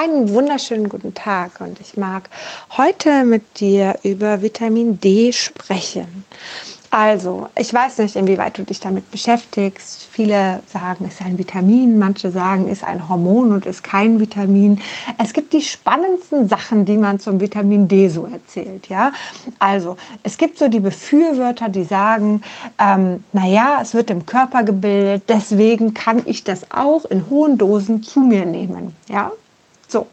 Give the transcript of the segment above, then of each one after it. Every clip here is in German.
Einen wunderschönen guten Tag und ich mag heute mit dir über Vitamin D sprechen. Also, ich weiß nicht, inwieweit du dich damit beschäftigst. Viele sagen, es ist ein Vitamin, manche sagen, es ist ein Hormon und ist kein Vitamin. Es gibt die spannendsten Sachen, die man zum Vitamin D so erzählt. Ja, also es gibt so die Befürworter, die sagen, ähm, naja, es wird im Körper gebildet, deswegen kann ich das auch in hohen Dosen zu mir nehmen. Ja, so,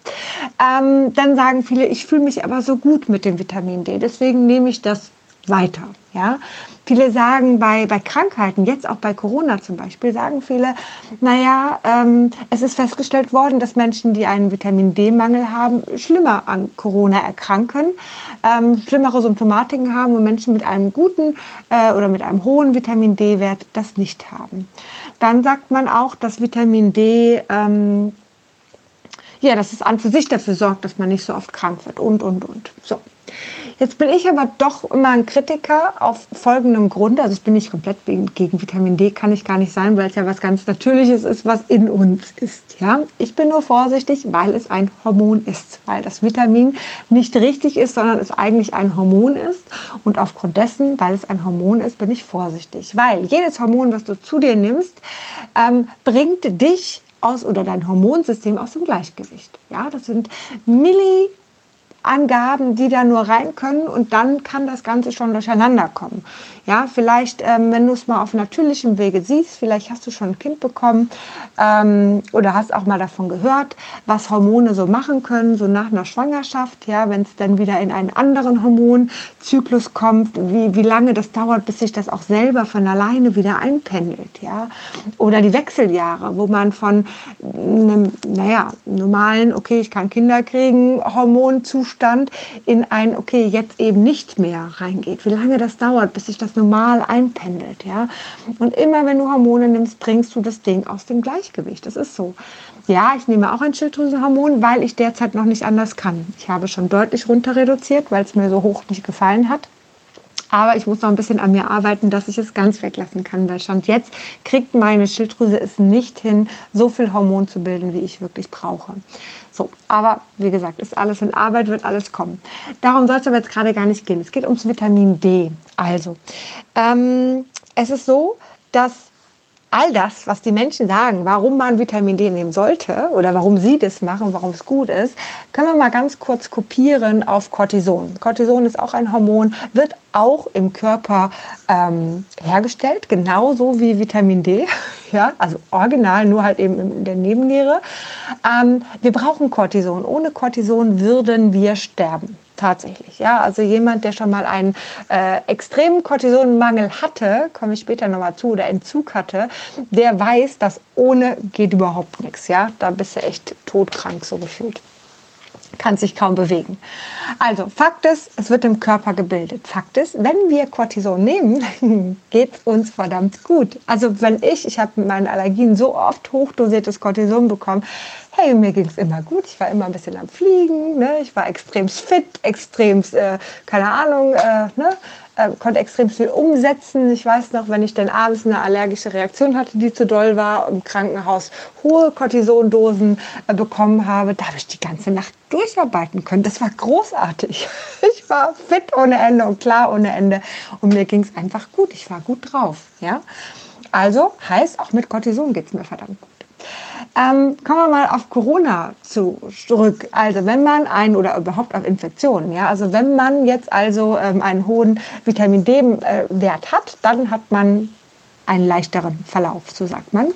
ähm, dann sagen viele, ich fühle mich aber so gut mit dem Vitamin D, deswegen nehme ich das weiter. Ja, viele sagen bei, bei Krankheiten, jetzt auch bei Corona zum Beispiel, sagen viele, naja, ähm, es ist festgestellt worden, dass Menschen, die einen Vitamin D-Mangel haben, schlimmer an Corona erkranken, ähm, schlimmere Symptomatiken haben und Menschen mit einem guten äh, oder mit einem hohen Vitamin D-Wert das nicht haben. Dann sagt man auch, dass Vitamin D ähm, ja, dass es an für sich dafür sorgt, dass man nicht so oft krank wird und, und, und. So. Jetzt bin ich aber doch immer ein Kritiker auf folgendem Grund. Also ich bin nicht komplett gegen Vitamin D, kann ich gar nicht sein, weil es ja was ganz Natürliches ist, was in uns ist. Ja? Ich bin nur vorsichtig, weil es ein Hormon ist. Weil das Vitamin nicht richtig ist, sondern es eigentlich ein Hormon ist. Und aufgrund dessen, weil es ein Hormon ist, bin ich vorsichtig. Weil jedes Hormon, was du zu dir nimmst, ähm, bringt dich aus oder dein Hormonsystem aus dem Gleichgewicht. Ja, das sind Milli Angaben, die da nur rein können und dann kann das Ganze schon durcheinander kommen. Ja, vielleicht, ähm, wenn du es mal auf natürlichem Wege siehst, vielleicht hast du schon ein Kind bekommen ähm, oder hast auch mal davon gehört, was Hormone so machen können, so nach einer Schwangerschaft, ja, wenn es dann wieder in einen anderen Hormonzyklus kommt, wie, wie lange das dauert, bis sich das auch selber von alleine wieder einpendelt, ja. Oder die Wechseljahre, wo man von einem, naja, normalen, okay, ich kann Kinder kriegen, Hormonzustand in ein, okay, jetzt eben nicht mehr reingeht. Wie lange das dauert, bis sich das normal einpendelt. Ja? Und immer wenn du Hormone nimmst, bringst du das Ding aus dem Gleichgewicht. Das ist so. Ja, ich nehme auch ein Schilddrüsenhormon, weil ich derzeit noch nicht anders kann. Ich habe schon deutlich runter reduziert, weil es mir so hoch nicht gefallen hat. Aber ich muss noch ein bisschen an mir arbeiten, dass ich es ganz weglassen kann. Weil schon jetzt kriegt meine Schilddrüse es nicht hin, so viel Hormon zu bilden, wie ich wirklich brauche. So, aber wie gesagt, ist alles in Arbeit, wird alles kommen. Darum soll es aber jetzt gerade gar nicht gehen. Es geht ums Vitamin D. Also, ähm, es ist so, dass all das, was die Menschen sagen, warum man Vitamin D nehmen sollte oder warum sie das machen, warum es gut ist, können wir mal ganz kurz kopieren auf Cortison. Cortison ist auch ein Hormon, wird auch im Körper ähm, hergestellt, genauso wie Vitamin D, ja, also original, nur halt eben in der Nebenniere. Ähm, wir brauchen Cortison. Ohne Cortison würden wir sterben tatsächlich. Ja, also jemand, der schon mal einen äh, extremen Cortisonmangel hatte, komme ich später nochmal zu, oder Entzug hatte, der weiß, dass ohne geht überhaupt nichts. Ja, da bist du echt todkrank so gefühlt kann sich kaum bewegen. Also Fakt ist, es wird im Körper gebildet. Fakt ist, wenn wir Cortison nehmen, geht es uns verdammt gut. Also wenn ich, ich habe mit meinen Allergien so oft hochdosiertes Cortison bekommen, hey, mir ging es immer gut. Ich war immer ein bisschen am Fliegen, ne? ich war extrem fit, extrem, äh, keine Ahnung, äh, ne? Äh, konnte extrem viel umsetzen. Ich weiß noch, wenn ich dann abends eine allergische Reaktion hatte, die zu doll war, im Krankenhaus hohe Cortisondosen äh, bekommen habe, da habe ich die ganze Nacht durcharbeiten können. Das war großartig. Ich war fit ohne Ende und klar ohne Ende und mir ging es einfach gut. Ich war gut drauf. Ja? Also heißt, auch mit Cortison geht es mir verdammt gut. Ähm, kommen wir mal auf Corona zurück. Also wenn man ein oder überhaupt auf Infektionen, ja, also wenn man jetzt also ähm, einen hohen Vitamin D-Wert hat, dann hat man einen leichteren Verlauf, so sagt man.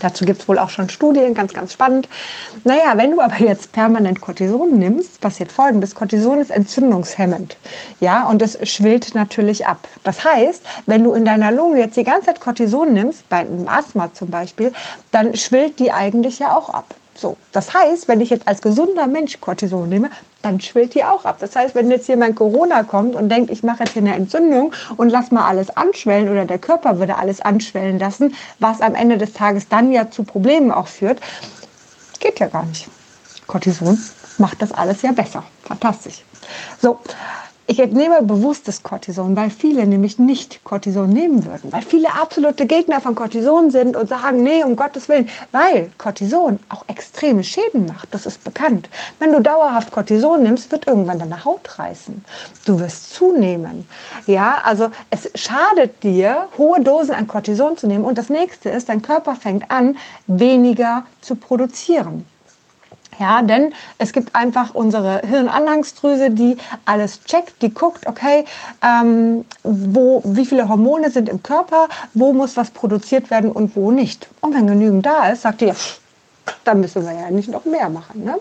Dazu gibt es wohl auch schon Studien, ganz, ganz spannend. Naja, wenn du aber jetzt permanent Cortison nimmst, passiert folgendes. Cortison ist entzündungshemmend. Ja, und es schwillt natürlich ab. Das heißt, wenn du in deiner Lunge jetzt die ganze Zeit Cortison nimmst, bei einem Asthma zum Beispiel, dann schwillt die eigentlich ja auch ab. So, das heißt, wenn ich jetzt als gesunder Mensch Cortison nehme, dann schwillt die auch ab. Das heißt, wenn jetzt jemand Corona kommt und denkt, ich mache jetzt hier eine Entzündung und lass mal alles anschwellen oder der Körper würde alles anschwellen lassen, was am Ende des Tages dann ja zu Problemen auch führt, geht ja gar nicht. Cortison macht das alles ja besser. Fantastisch. So, Ich entnehme bewusstes Cortison, weil viele nämlich nicht Cortison nehmen würden, weil viele absolute Gegner von Cortison sind und sagen, nee, um Gottes Willen, weil Cortison auch extreme Schäden macht, das ist bekannt. Wenn du dauerhaft Cortison nimmst, wird irgendwann deine Haut reißen. Du wirst zunehmen. Ja, also es schadet dir, hohe Dosen an Cortison zu nehmen und das nächste ist, dein Körper fängt an, weniger zu produzieren. Ja, denn es gibt einfach unsere Hirnanhangsdrüse, die alles checkt, die guckt, okay, ähm, wo, wie viele Hormone sind im Körper, wo muss was produziert werden und wo nicht. Und wenn genügend da ist, sagt die, ja, dann müssen wir ja nicht noch mehr machen. Ne?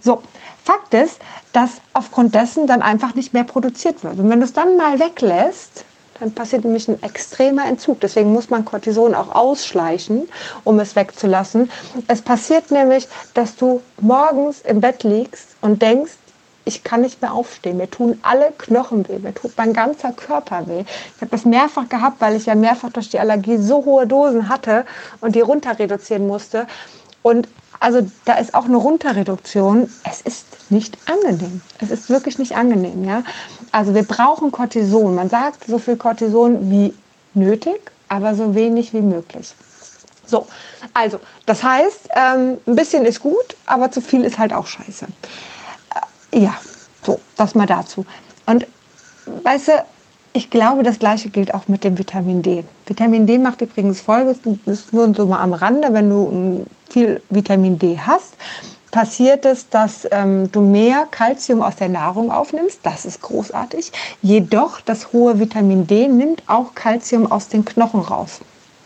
So, Fakt ist, dass aufgrund dessen dann einfach nicht mehr produziert wird. Und wenn du es dann mal weglässt, dann passiert nämlich ein extremer Entzug. Deswegen muss man Cortison auch ausschleichen, um es wegzulassen. Es passiert nämlich, dass du morgens im Bett liegst und denkst, ich kann nicht mehr aufstehen. Mir tun alle Knochen weh, mir tut mein ganzer Körper weh. Ich habe das mehrfach gehabt, weil ich ja mehrfach durch die Allergie so hohe Dosen hatte und die runter reduzieren musste. Und also da ist auch eine Runterreduktion. Es ist nicht angenehm. Es ist wirklich nicht angenehm. Ja? Also wir brauchen Cortison. Man sagt so viel Cortison wie nötig, aber so wenig wie möglich. So, also das heißt, ähm, ein bisschen ist gut, aber zu viel ist halt auch scheiße. Äh, ja, so, das mal dazu. Und weißt du, ich glaube, das gleiche gilt auch mit dem Vitamin D. Vitamin D macht übrigens folgendes, ist nur so mal am Rande, wenn du viel Vitamin D hast, passiert es, dass ähm, du mehr Kalzium aus der Nahrung aufnimmst. Das ist großartig. Jedoch das hohe Vitamin D nimmt auch Kalzium aus den Knochen raus.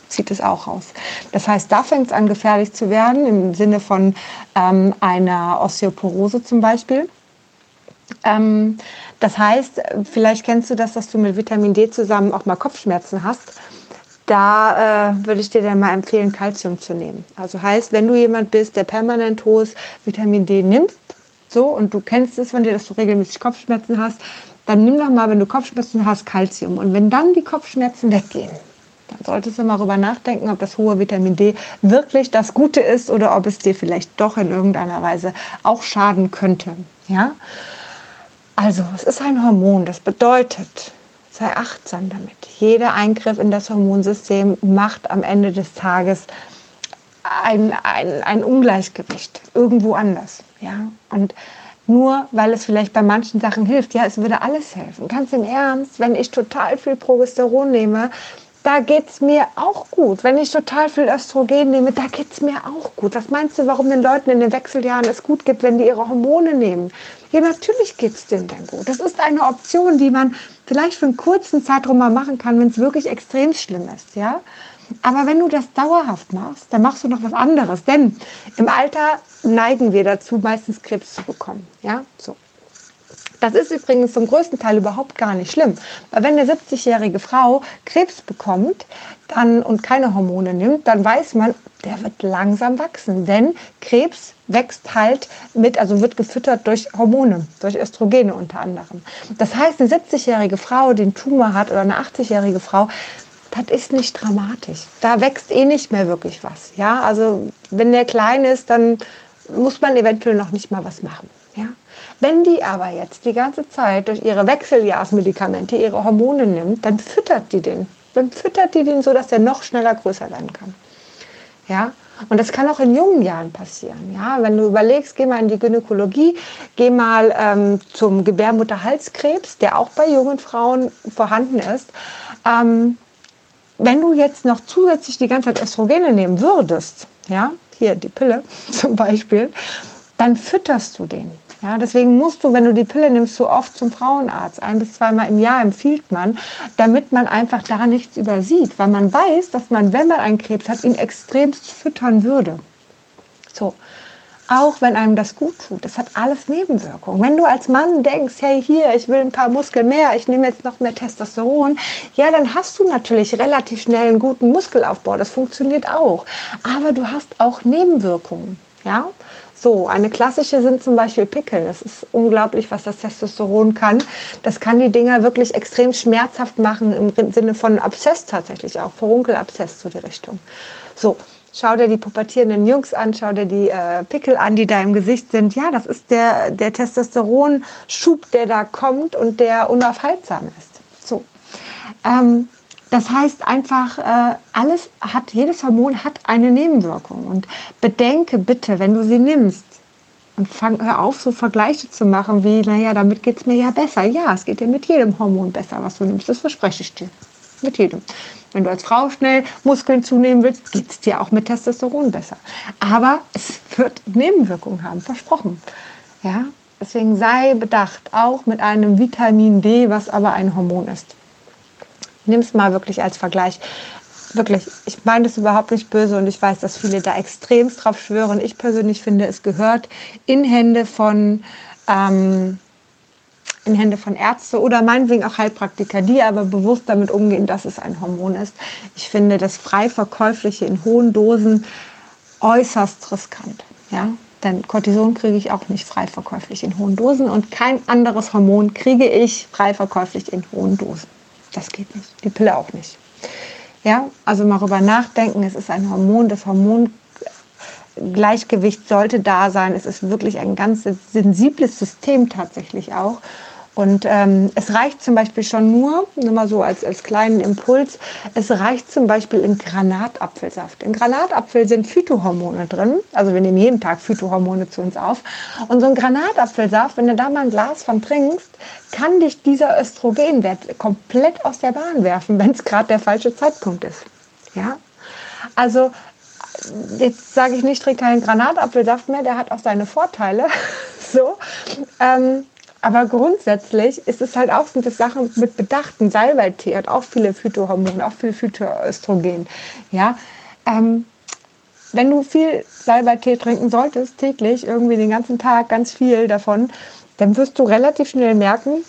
Zieht es auch raus. Das heißt, da fängt es an, gefährlich zu werden, im Sinne von ähm, einer Osteoporose zum Beispiel. Ähm, das heißt, vielleicht kennst du das, dass du mit Vitamin D zusammen auch mal Kopfschmerzen hast. Da äh, würde ich dir dann mal empfehlen, Kalzium zu nehmen. Also heißt, wenn du jemand bist, der permanent hohes Vitamin D nimmt, so und du kennst es von dir, dass du regelmäßig Kopfschmerzen hast, dann nimm doch mal, wenn du Kopfschmerzen hast, Kalzium. Und wenn dann die Kopfschmerzen weggehen, dann solltest du mal darüber nachdenken, ob das hohe Vitamin D wirklich das Gute ist oder ob es dir vielleicht doch in irgendeiner Weise auch schaden könnte. Ja? Also, es ist ein Hormon. Das bedeutet, sei achtsam damit. Jeder Eingriff in das Hormonsystem macht am Ende des Tages ein, ein, ein Ungleichgewicht irgendwo anders. Ja? Und nur weil es vielleicht bei manchen Sachen hilft, ja, es würde alles helfen. Ganz im Ernst, wenn ich total viel Progesteron nehme, da geht es mir auch gut. Wenn ich total viel Östrogen nehme, da geht es mir auch gut. Was meinst du, warum den Leuten in den Wechseljahren es gut geht, wenn die ihre Hormone nehmen? Ja, natürlich geht es denen dann gut. Das ist eine Option, die man vielleicht für einen kurzen Zeitraum mal machen kann, wenn es wirklich extrem schlimm ist. Ja? Aber wenn du das dauerhaft machst, dann machst du noch was anderes. Denn im Alter neigen wir dazu, meistens Krebs zu bekommen. Ja, so. Das ist übrigens zum größten Teil überhaupt gar nicht schlimm. Weil wenn eine 70-jährige Frau Krebs bekommt dann, und keine Hormone nimmt, dann weiß man, der wird langsam wachsen. Denn Krebs wächst halt mit, also wird gefüttert durch Hormone, durch Östrogene unter anderem. Das heißt, eine 70-jährige Frau, die einen Tumor hat oder eine 80-jährige Frau, das ist nicht dramatisch. Da wächst eh nicht mehr wirklich was. Ja, also wenn der klein ist, dann muss man eventuell noch nicht mal was machen. Wenn die aber jetzt die ganze Zeit durch ihre Wechseljahrsmedikamente ihre Hormone nimmt, dann füttert die den. Dann füttert die den so, dass der noch schneller größer werden kann. Ja? Und das kann auch in jungen Jahren passieren. Ja? Wenn du überlegst, geh mal in die Gynäkologie, geh mal ähm, zum Gebärmutterhalskrebs, der auch bei jungen Frauen vorhanden ist. Ähm, wenn du jetzt noch zusätzlich die ganze Zeit Östrogene nehmen würdest, ja, hier die Pille zum Beispiel, dann fütterst du den. Ja, deswegen musst du, wenn du die Pille nimmst, so oft zum Frauenarzt. Ein bis zweimal im Jahr empfiehlt man, damit man einfach da nichts übersieht, weil man weiß, dass man, wenn man einen Krebs hat, ihn extremst füttern würde. So. Auch wenn einem das gut tut, das hat alles Nebenwirkungen. Wenn du als Mann denkst, hey, hier, ich will ein paar Muskeln mehr, ich nehme jetzt noch mehr Testosteron, ja, dann hast du natürlich relativ schnell einen guten Muskelaufbau. Das funktioniert auch. Aber du hast auch Nebenwirkungen. Ja, so, eine klassische sind zum Beispiel Pickel. Das ist unglaublich, was das Testosteron kann. Das kann die Dinger wirklich extrem schmerzhaft machen, im Sinne von Abszess tatsächlich auch, Furunkelabszess zu die Richtung. So, Schau dir die pubertierenden Jungs an, schau dir die äh, Pickel an, die da im Gesicht sind. Ja, das ist der, der Testosteronschub, der da kommt und der unaufhaltsam ist. So. Ähm, das heißt einfach, äh, alles hat, jedes Hormon hat eine Nebenwirkung. Und bedenke bitte, wenn du sie nimmst, und fang, hör auf, so Vergleiche zu machen wie, naja, damit geht es mir ja besser. Ja, es geht dir mit jedem Hormon besser, was du nimmst. Das verspreche ich dir. Mit jedem. Wenn du als Frau schnell Muskeln zunehmen willst, geht es dir auch mit Testosteron besser. Aber es wird Nebenwirkungen haben, versprochen. Ja, deswegen sei bedacht, auch mit einem Vitamin D, was aber ein Hormon ist. Nimm es mal wirklich als Vergleich wirklich, ich meine das überhaupt nicht böse und ich weiß, dass viele da extremst drauf schwören. Ich persönlich finde, es gehört in Hände von ähm, in Hände von Ärzte oder meinetwegen auch Heilpraktiker, die aber bewusst damit umgehen, dass es ein Hormon ist. Ich finde das frei verkäufliche in hohen Dosen äußerst riskant. Ja? Denn Cortison kriege ich auch nicht frei verkäuflich in hohen Dosen und kein anderes Hormon kriege ich frei verkäuflich in hohen Dosen. Das geht nicht. Die Pille auch nicht. Ja, also mal darüber nachdenken, es ist ein Hormon, das Hormongleichgewicht sollte da sein. Es ist wirklich ein ganz sensibles System tatsächlich auch. Und ähm, es reicht zum Beispiel schon nur, nur mal so als, als kleinen Impuls, es reicht zum Beispiel in Granatapfelsaft. In Granatapfel sind Phytohormone drin, also wir nehmen jeden Tag Phytohormone zu uns auf. Und so ein Granatapfelsaft, wenn du da mal ein Glas von trinkst, kann dich dieser Östrogenwert komplett aus der Bahn werfen, wenn es gerade der falsche Zeitpunkt ist. Ja, also jetzt sage ich nicht, trink keinen Granatapfelsaft mehr, der hat auch seine Vorteile. so. Ähm, aber grundsätzlich ist es halt auch sind das Sachen mit bedachten. Salbeitee hat auch viele Phytohormone, auch viel Phytoöstrogen. Ja, ähm, wenn du viel Salbeitee trinken solltest, täglich, irgendwie den ganzen Tag ganz viel davon, dann wirst du relativ schnell merken,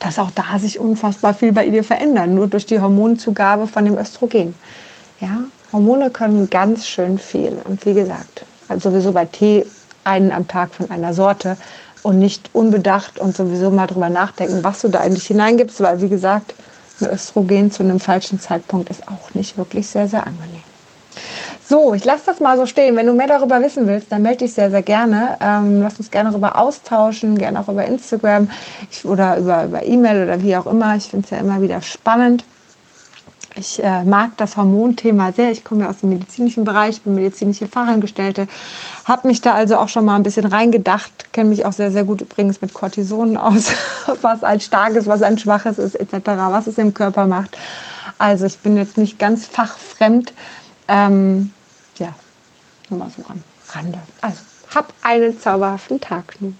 dass auch da sich unfassbar viel bei dir verändern, nur durch die Hormonzugabe von dem Östrogen. Ja, Hormone können ganz schön viel. Und wie gesagt, also sowieso bei Tee einen am Tag von einer Sorte und nicht unbedacht und sowieso mal drüber nachdenken, was du da eigentlich hineingibst, weil wie gesagt, ein Östrogen zu einem falschen Zeitpunkt ist auch nicht wirklich sehr, sehr angenehm. So, ich lasse das mal so stehen. Wenn du mehr darüber wissen willst, dann melde dich sehr, sehr gerne. Ähm, lass uns gerne darüber austauschen, gerne auch über Instagram oder über, über E-Mail oder wie auch immer. Ich finde es ja immer wieder spannend. Ich äh, mag das Hormonthema sehr. Ich komme ja aus dem medizinischen Bereich, bin medizinische Fachangestellte, habe mich da also auch schon mal ein bisschen reingedacht, kenne mich auch sehr, sehr gut übrigens mit Cortisonen aus, was ein starkes, was ein schwaches ist, etc., was es im Körper macht. Also ich bin jetzt nicht ganz fachfremd. Ähm, ja, nur mal so am Rande. Also, hab einen zauberhaften Tag nun.